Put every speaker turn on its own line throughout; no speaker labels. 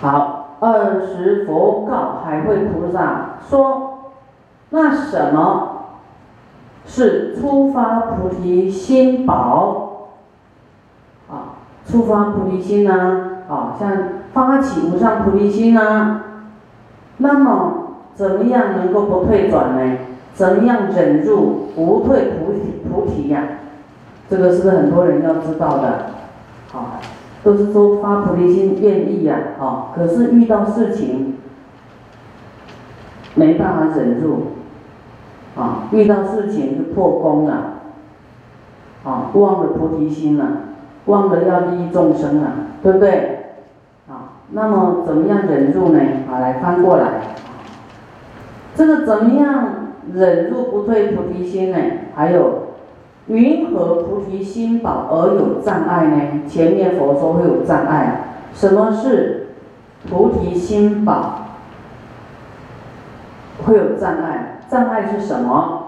好，二十佛告海会菩萨说：“那什么是初发菩提心宝？啊，初发菩提心呢？啊，像发起无上菩提心呢？那么怎么样能够不退转呢？怎么样忍住不退菩提菩提呀？这个是不是很多人要知道的？好。”都是说发菩提心愿意呀，哦，可是遇到事情没办法忍住，啊，遇到事情就破功了，啊，忘了菩提心了，忘了要利益众生了，对不对？啊，那么怎么样忍住呢？啊，来翻过来，这个怎么样忍住不退菩提心呢？还有。云何菩提心宝而有障碍呢？前面佛说会有障碍，什么是菩提心宝会有障碍？障碍是什么？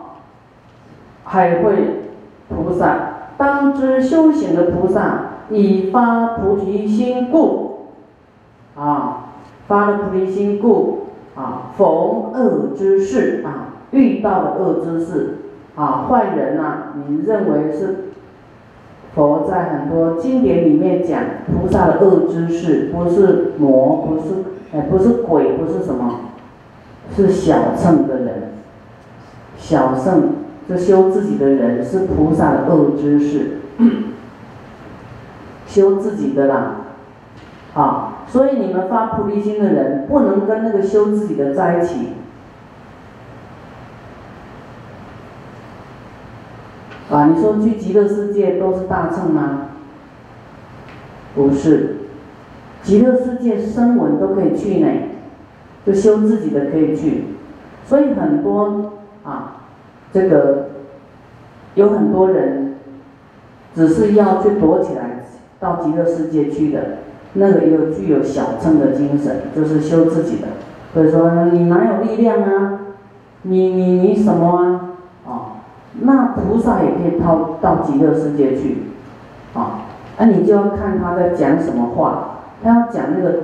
海会菩萨当知修行的菩萨以发菩提心故，啊，发了菩提心故，啊，逢恶之事啊，遇到了恶之事。啊，坏人呐！你认为是佛在很多经典里面讲菩萨的恶知识，不是魔，不是哎，不是鬼，不是什么，是小乘的人，小乘就修自己的人是菩萨的恶知识，修自己的啦，啊，所以你们发菩提心的人不能跟那个修自己的在一起。啊，你说去极乐世界都是大乘吗？不是，极乐世界声闻都可以去呢，就修自己的可以去，所以很多啊，这个有很多人只是要去躲起来到极乐世界去的，那个又具有小乘的精神，就是修自己的，所以说你哪有力量啊？你你你什么啊？那菩萨也可以到到极乐世界去，啊，那你就要看他在讲什么话，他要讲那个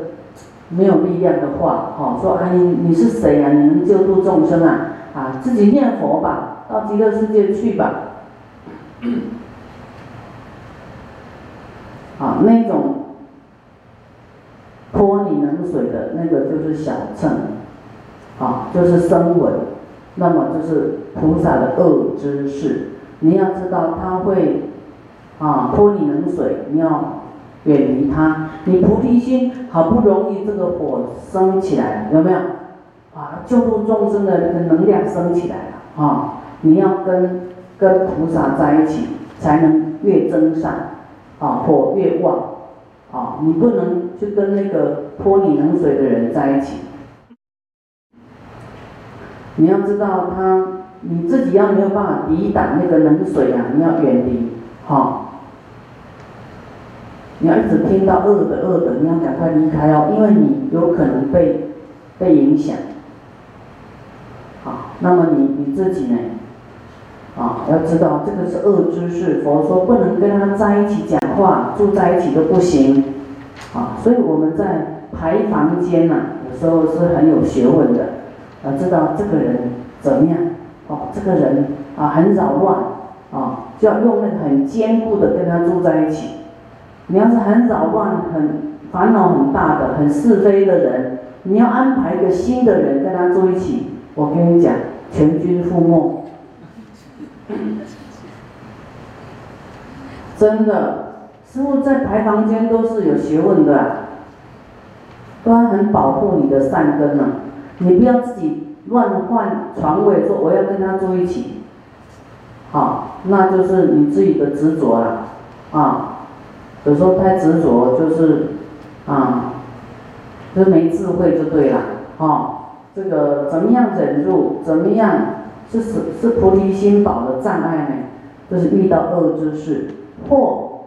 没有力量的话，哈，说啊你你是谁啊？你能救度众生啊？啊，自己念佛吧，到极乐世界去吧，啊，那种泼你冷水的那个就是小乘，啊，就是声闻，那么就是。菩萨的恶知识，你要知道他会啊泼你冷水，你要远离他。你菩提心好不容易这个火升起来了，有没有？啊，救度众生的那个能量升起来了啊！你要跟跟菩萨在一起，才能越增上啊，火越旺啊！你不能去跟那个泼你冷水的人在一起。你要知道他。你自己要没有办法抵挡那个冷水啊，你要远离，哈。你要一直听到恶的恶的，你要赶快离开哦，因为你有可能被被影响。好，那么你你自己呢？啊，要知道这个是恶知识，佛说不能跟他在一起讲话，住在一起都不行。啊，所以我们在排房间呐，有时候是很有学问的，要知道这个人怎么样。哦，这个人啊很扰乱，啊就要用那个很坚固的跟他住在一起。你要是很扰乱、很烦恼很大的、很是非的人，你要安排一个新的人跟他住一起，我跟你讲，全军覆没。真的，师傅在排房间都是有学问的，都要很保护你的善根呢。你不要自己。乱换床位，说我要跟他住一起，好，那就是你自己的执着了，啊，有时候太执着就是，啊，就没智慧就对了，啊，这个怎么样忍住？怎么样是是是菩提心宝的障碍呢？就是遇到恶之事，或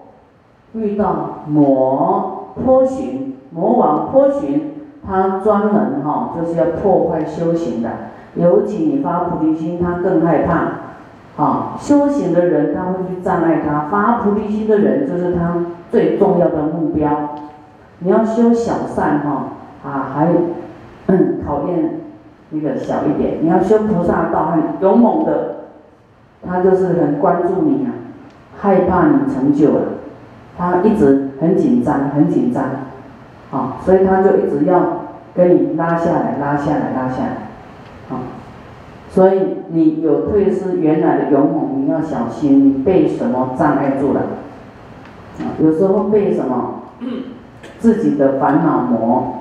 遇到魔颇寻，魔王颇寻。他专门哈就是要破坏修行的，尤其你发菩提心，他更害怕，啊，修行的人他会去障碍他，发菩提心的人就是他最重要的目标。你要修小善哈，啊，还嗯考验那个小一点。你要修菩萨道，很勇猛的，他就是很关注你啊，害怕你成就了，他一直很紧张，很紧张，啊，所以他就一直要跟你拉下来，拉下来，拉下来，啊，所以你有退失原来的勇猛，你要小心，你被什么障碍住了？啊，有时候被什么 自己的烦恼魔。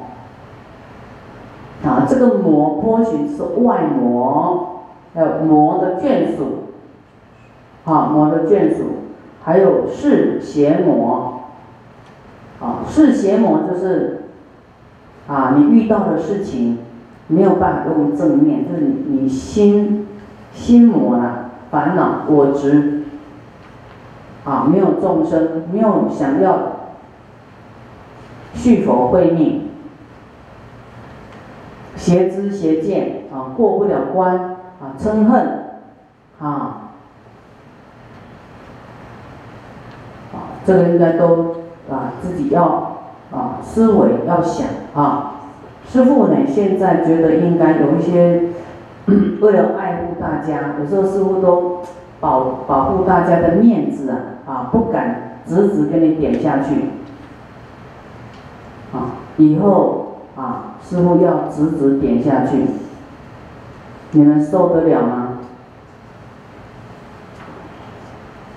啊，这个魔波形是外魔，还有魔的眷属，啊，魔的眷属，还有是邪魔，啊，是邪魔就是，啊，你遇到的事情没有办法用正面，就是你你心心魔了，烦恼我执，啊，没有众生，没有想要续佛慧命。邪知邪见啊，过不了关啊，嗔恨啊，啊，这个应该都啊自己要啊思维要想啊。师傅呢，现在觉得应该有一些为了爱护大家，有时候师傅都保保护大家的面子啊啊，不敢直直跟你点下去啊，以后。啊，师傅要直直点下去，你们受得了吗？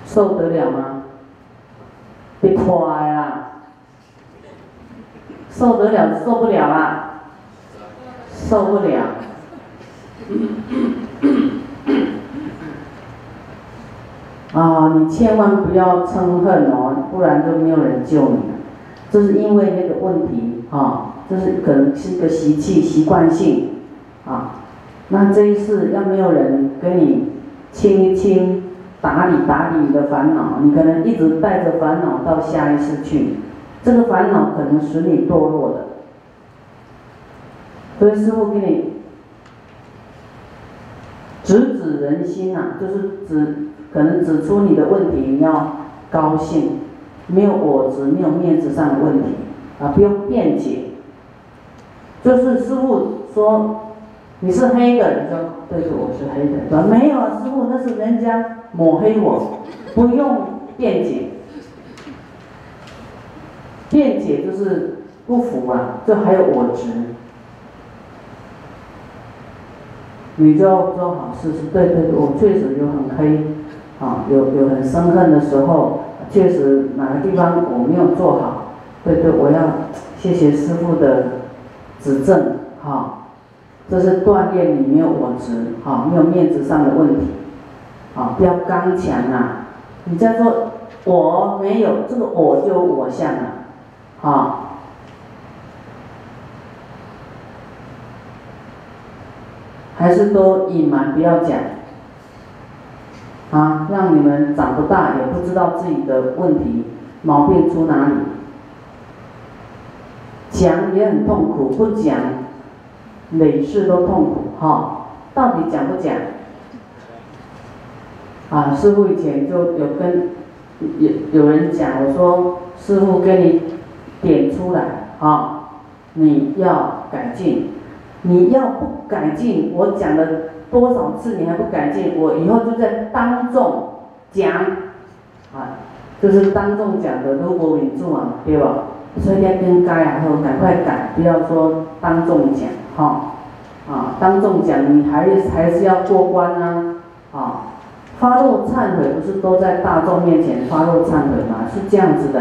受得了吗？别快啊！受得了，受不了啊！受不了。啊，你千万不要嗔恨哦，不然就没有人救你了。这是因为那个问题啊。就是可能是一个习气、习惯性，啊，那这一次要没有人跟你清一清、打理打理你的烦恼，你可能一直带着烦恼到下一次去，这个烦恼可能使你堕落的。所以师傅给你直指人心呐，就是指可能指出你的问题，你要高兴，没有我执，没有面子上的问题，啊，不用辩解。就是师傅说你是黑的，你说对对，我是黑的，说没有啊，师傅那是人家抹黑我，不用辩解，辩解就是不服啊，这还有我执，你就做好事是对对，我确实有很黑，啊，有有很生恨的时候，确实哪个地方我没有做好，对对，我要谢谢师傅的。指正，哈，这是锻炼你没有我执，哈，没有面子上的问题，啊，不要刚强啊！你再说我没有这个我就我相了，啊，还是都隐瞒不要讲，啊，让你们长不大也不知道自己的问题毛病出哪里。讲也很痛苦，不讲，每次都痛苦哈。到底讲不讲？啊，师傅以前就有跟有有人讲，我说师傅跟你点出来啊，你要改进，你要不改进，我讲了多少次你还不改进，我以后就在当众讲，啊，就是当众讲的，如果稳住啊，对吧？所以要更改啊，后赶快改，不要说当众讲，哈，啊，当众讲你还还是要过关啊，啊，发露忏悔不是都在大众面前发露忏悔吗？是这样子的，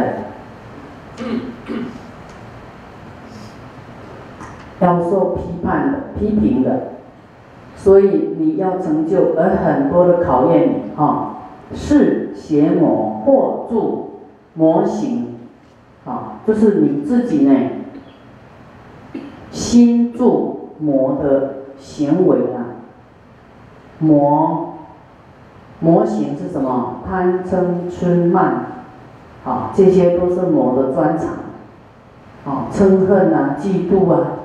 要受批判的、批评的，所以你要成就，而很多的考验你，哈，是邪魔或助模型。啊，就是你自己呢，心住魔的行为啊，魔模型是什么？贪嗔痴慢，啊，这些都是魔的专长。啊，嗔恨啊，嫉妒啊，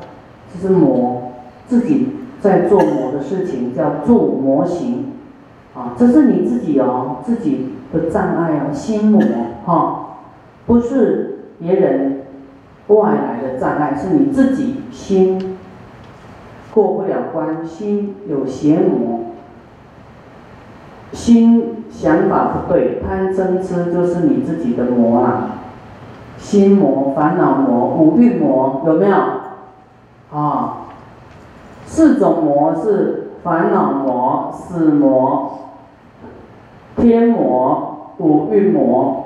这是魔自己在做魔的事情，叫做模型。啊，这是你自己哦，自己的障碍哦，心魔哈，不是。别人外来的障碍，是你自己心过不了关，心有邪魔，心想法不对，贪嗔痴就是你自己的魔啊，心魔、烦恼魔、五蕴魔，有没有？啊，四种魔是烦恼魔、死魔、天魔、五蕴魔。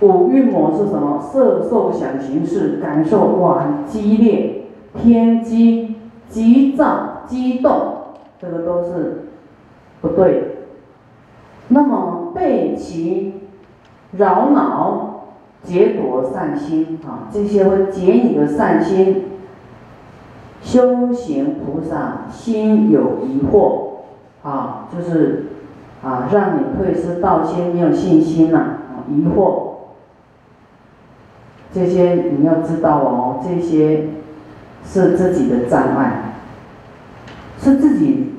五蕴魔是什么？色、受、想、行、识，感受哇，很激烈，偏激、急躁、激动，这个都是不对。那么被其扰恼、劫夺善心啊，这些会劫你的善心。修行菩萨心有疑惑啊，就是啊，让你退失道心没有信心了啊，疑惑。这些你要知道哦，这些是自己的障碍，是自己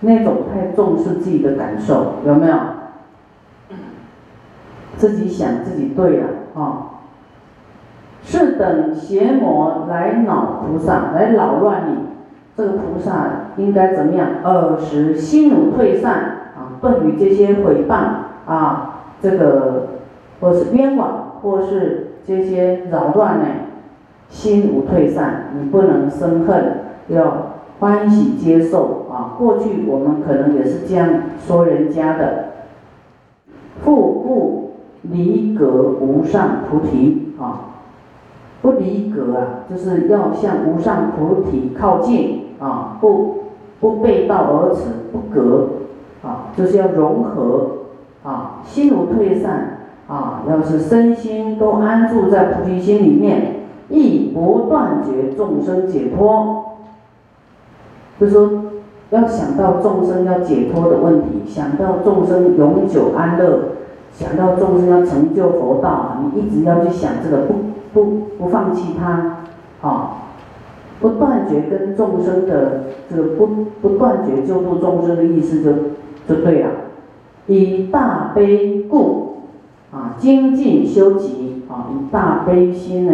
那种太重视自己的感受，有没有？自己想自己对了啊，是等邪魔来恼菩萨，来扰乱你，这个菩萨应该怎么样？尔时心如退散啊，对于这些诽谤啊，这个或是冤枉，或是。这些扰乱呢，心无退散，你不能生恨，要欢喜接受！过去我们可能也是这样说人家的，复不离格无上菩提啊，不离格啊，就是要向无上菩提靠近啊，不不背道而驰，不隔啊，就是要融合啊，心无退散。啊，要是身心都安住在菩提心里面，亦不断绝众生解脱。就说要想到众生要解脱的问题，想到众生永久安乐，想到众生要成就佛道，你一直要去想这个，不不不放弃它，啊，不断绝跟众生的这个不不断绝救度众生的意思就就对了，以大悲故。啊，精进修集啊，以大悲心呢，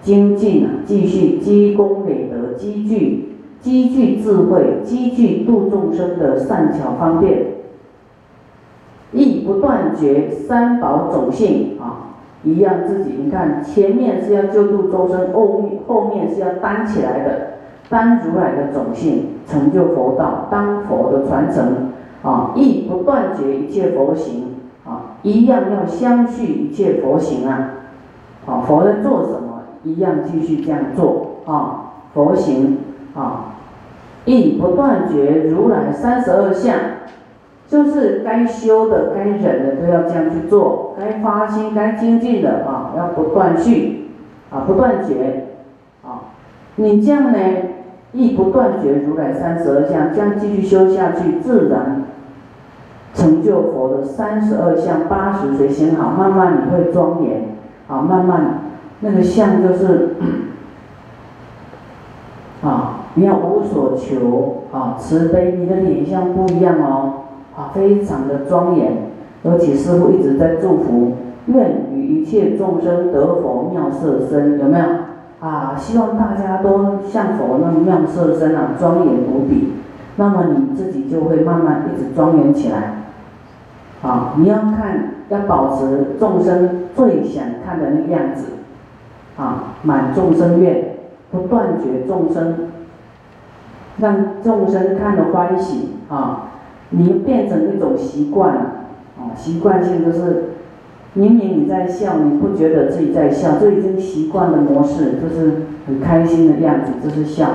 精进啊，继续积功累德，积聚积聚智慧，积聚度众生的善巧方便，亦不断绝三宝种性啊，一样自己，你看前面是要救度众生，后面后面是要担起来的，担如来的种性，成就佛道，当佛的传承啊，亦不断绝一切佛行啊。一样要相续一切佛行啊，啊，佛在做什么，一样继续这样做啊，佛行啊，亦不断绝如来三十二相，就是该修的、该忍的都要这样去做，该发心、该精进的啊，要不断续啊，不断绝啊，你这样呢，亦不断绝如来三十二相，这样继续修下去，自然。成就佛的三十二相八十随行好，慢慢你会庄严，啊，慢慢那个相就是，你要无所求，啊，慈悲，你的脸相不一样哦，啊，非常的庄严，而且师傅一直在祝福，愿与一切众生得佛妙色身，有没有？啊，希望大家都像佛那么妙色身啊，庄严无比，那么你自己就会慢慢一直庄严起来。啊，你要看，要保持众生最想看的那个样子，啊，满众生愿，不断绝众生，让众生看了欢喜，啊，你变成一种习惯了，啊，习惯性就是，明明你在笑，你不觉得自己在笑，这已经习惯的模式，就是很开心的样子，就是笑，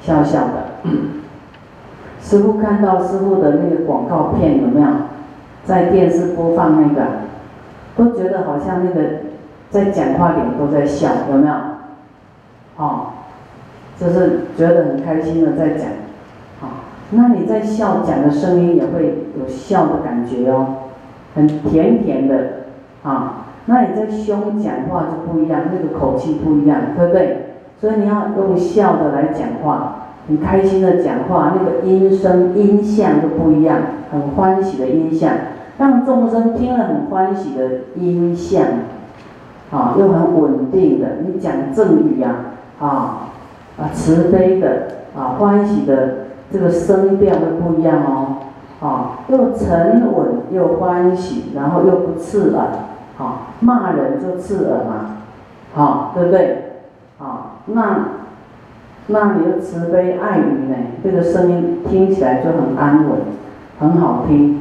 笑笑的。师傅看到师傅的那个广告片有没有？在电视播放那个，都觉得好像那个在讲话里都在笑，有没有？哦，就是觉得很开心的在讲，好，那你在笑讲的声音也会有笑的感觉哦，很甜甜的，啊，那你在胸讲话就不一样，那个口气不一样，对不对？所以你要用笑的来讲话。很开心的讲话，那个音声音相都不一样，很欢喜的音相，让众生听了很欢喜的音相，啊，又很稳定的，你讲正语呀，啊啊慈悲的啊欢喜的这个声调会不一样哦，啊又沉稳又欢喜，然后又不刺耳，啊骂人就刺耳嘛，好对不对？啊那那你的慈悲爱语呢，这个声音听起来就很安稳，很好听，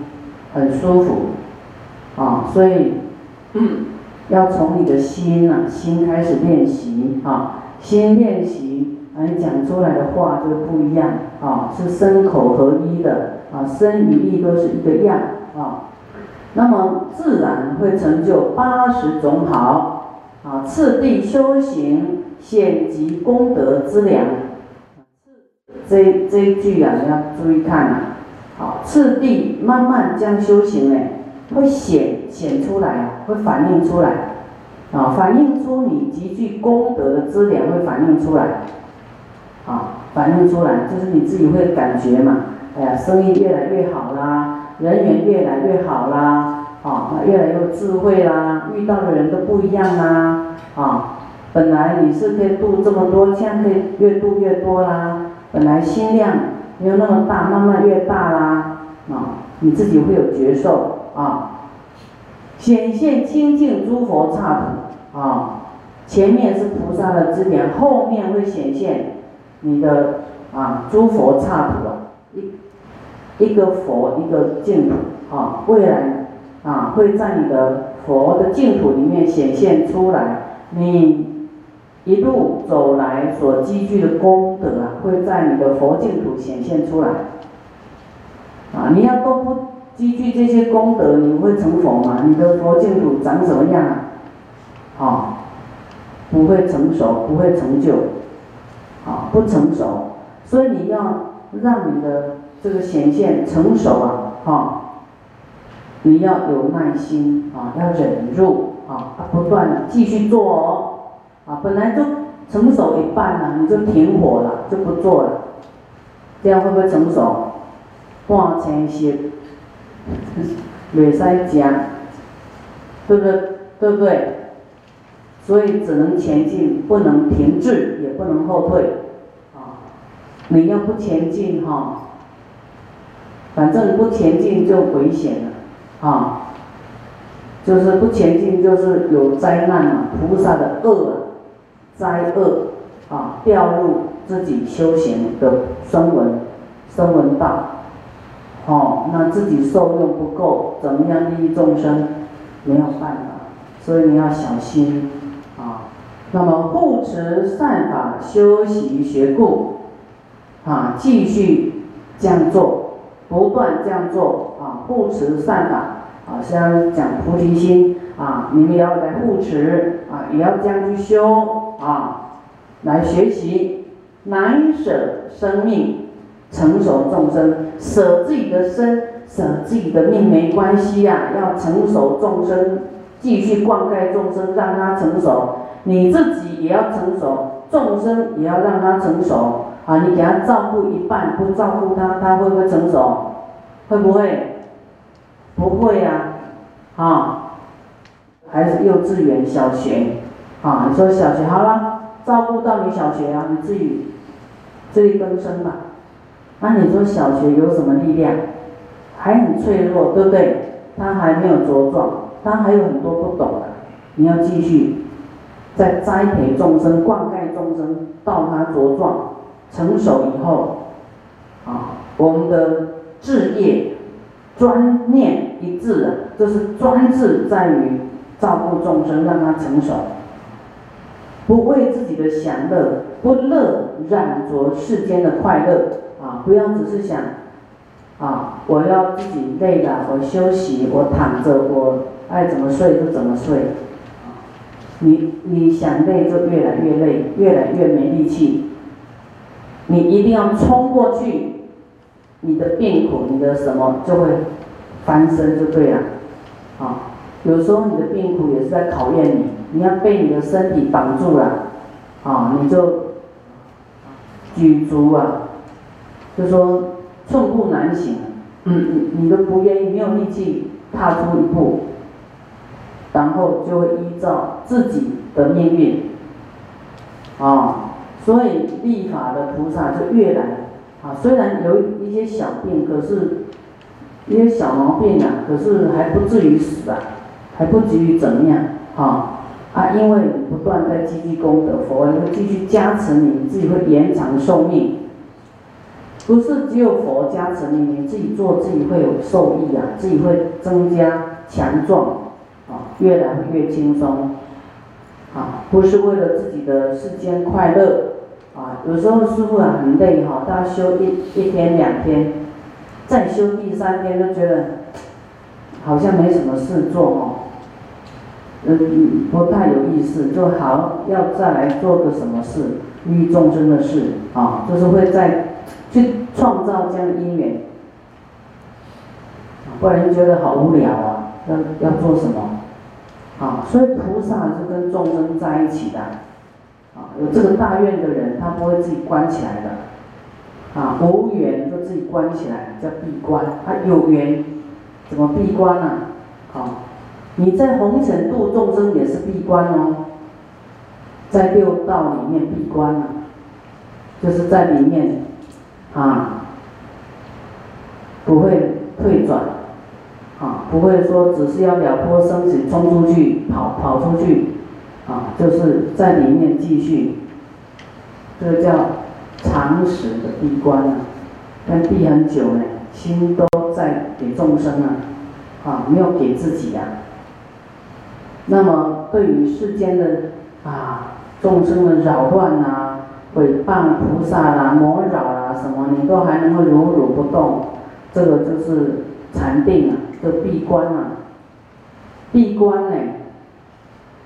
很舒服，啊所以。要从你的心啊，心开始练习。啊，心练习，啊，你讲出来的话就不一样啊，是身口合一的啊，身语意都是一个样啊，那么自然会成就八十种好啊，次第修行显集功德之良，这这一句啊，你要注意看啊，好，次第慢慢将修行呢。会显显出来啊，会反映出来，啊，反映出你极具功德的资粮会反映出来，啊，反映出来就是你自己会感觉嘛，哎呀，生意越来越好啦，人缘越来越好啦，啊，越来越智慧啦，遇到的人都不一样啦，啊，本来你是可以度这么多，现在可以越度越多啦，本来心量没有那么大，慢慢越大啦，啊，你自己会有觉受。啊，显现清净诸佛刹土啊，前面是菩萨的支点，后面会显现你的啊诸佛刹土啊，一一个佛一个净土啊，未来啊会在你的佛的净土里面显现出来，你一路走来所积聚的功德啊，会在你的佛净土显现出来，啊，你要都不。积聚这些功德，你会成佛吗？你的佛净土长什么样？啊，不会成熟，不会成就，啊，不成熟。所以你要让你的这个显现成熟啊，哈，你要有耐心啊，要忍住啊，不断继续做哦，啊，本来就成熟一半了，你就停火了，就不做了，这样会不会成熟？半成熟。没塞讲，对不对？对不对？所以只能前进，不能停滞，也不能后退。啊，你要不前进哈，反正不前进就危险了。啊，就是不前进就是有灾难啊，菩萨的恶啊灾恶啊，掉入自己修行的声闻声闻道。哦，那自己受用不够，怎么样利益众生？没有办法，所以你要小心。那么护持善法，修习学故，啊，继续这样做，不断这样做啊。护持善法，啊，像讲菩提心啊，你们要来护持啊，也要这样去修啊，来学习，难舍生命。成熟众生舍自己的身，舍自己的命没关系呀，要成熟众生，继续灌溉众生，让他成熟。你自己也要成熟，众生也要让他成熟。啊，你给他照顾一半，不照顾他，他会不会成熟？会不会？不会呀，啊，还是幼稚园、小学，啊，你说小学好了，照顾到你小学啊，你自己自力更生吧。那你说小学有什么力量？还很脆弱，对不对？他还没有茁壮，他还有很多不懂的。你要继续在栽培众生、灌溉众生，到他茁壮、成熟以后，啊，我们的志业、专念一致的，就是专志在于照顾众生，让他成熟，不为自己的享乐，不乐染着世间的快乐。啊，不要只是想，啊，我要自己累了，我休息，我躺着，我爱怎么睡就怎么睡。你你想累就越来越累，越来越没力气。你一定要冲过去，你的病苦，你的什么就会翻身就对了。啊，有时候你的病苦也是在考验你，你要被你的身体绑住了，啊，你就举足啊。就说寸步难行，嗯，你你都不愿意，没有力气踏出一步，然后就会依照自己的命运，啊，所以立法的菩萨就越来，啊，虽然有一些小病，可是一些小毛病啊，可是还不至于死啊，还不至于怎么样，啊，啊，因为你不断在积积功德，佛会继续加持你，你自己会延长寿命。不是只有佛加持你，你自己做自己会有受益啊，自己会增加强壮，越来越轻松，啊，不是为了自己的世间快乐，啊，有时候师傅啊很累哈，大家修一一天两天，再修第三天就觉得好像没什么事做哦，嗯，不太有意思，就好要再来做个什么事，利益众生的事啊，就是会再。去创造这样的因缘，不然觉得好无聊啊！要要做什么？啊，所以菩萨是跟众生在一起的，啊，有这个大愿的人，他不会自己关起来的，啊，无缘就自己关起来，叫闭关；他有缘，怎么闭关呢？啊，你在红尘度众生也是闭关哦，在六道里面闭关啊，就是在里面。啊，不会退转，啊，不会说只是要了脱生死冲出去跑跑出去，啊，就是在里面继续，这个叫常识的闭关啊，但闭很久呢，心都在给众生啊，啊，没有给自己呀。那么对于世间的啊众生的扰乱啊。诽谤菩萨啦、魔扰啦什么，你都还能够如如不动，这个就是禅定啊，就闭关啊。闭关呢，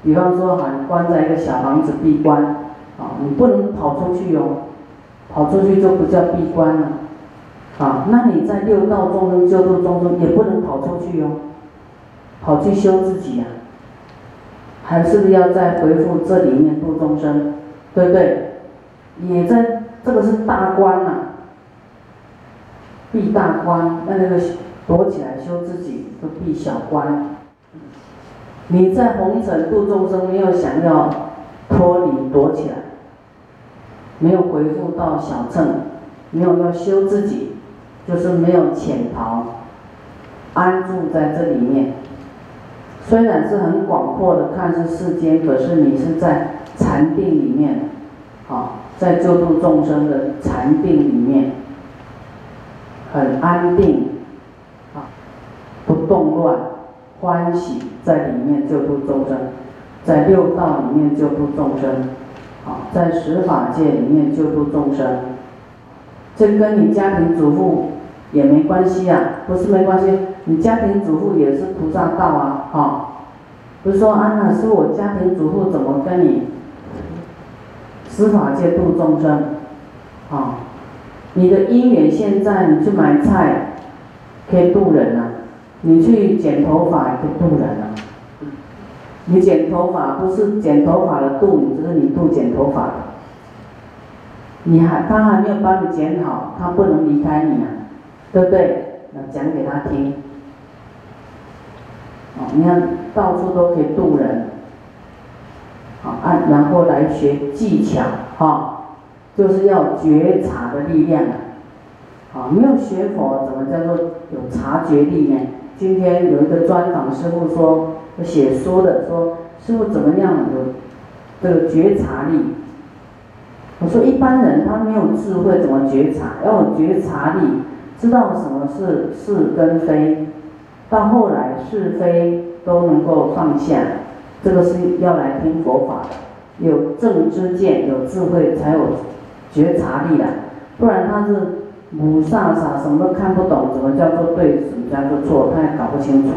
比方说，还关在一个小房子闭关，啊，你不能跑出去哦，跑出去就不叫闭关了，啊，那你在六道众生救度众生也不能跑出去哦，跑去修自己呀，还是要再回复这里面度众生，对不对？也在这个是大关呐，闭大关，那那个躲起来修自己，都闭小关。你在红尘度众生，没有想要脱离躲起来，没有回复到小乘，没有要修自己，就是没有潜逃，安住在这里面。虽然是很广阔的看似世间，可是你是在禅定里面，啊。在救度众生的禅定里面，很安定，动乱，欢喜在里面救度众生，在六道里面救度众生，啊，在十法界里面救度众生，这跟你家庭主妇也没关系啊，不是没关系，你家庭主妇也是菩萨道啊，哈，不是说安娜是我家庭主妇怎么跟你？司法界度众生，啊，你的因缘现在你去买菜，可以渡人啊；你去剪头发也可以渡人了。你剪头发不是剪头发的渡，你就是你渡剪头发的。你还他还没有帮你剪好，他不能离开你啊，对不对？那讲给他听。哦，你看到处都可以渡人。啊，按然后来学技巧，哈，就是要觉察的力量啊。啊，没有学佛，怎么叫做有察觉力呢？今天有一个专访师傅说，写书的说，师傅怎么样有这个觉察力？我说一般人他没有智慧，怎么觉察？要有觉察力，知道什么是是跟非，到后来是非都能够放下。这个是要来听佛法的，有正知见，有智慧，才有觉察力的，不然他是母萨啥，什么都看不懂，怎么叫做对，什么叫做错，他也搞不清楚。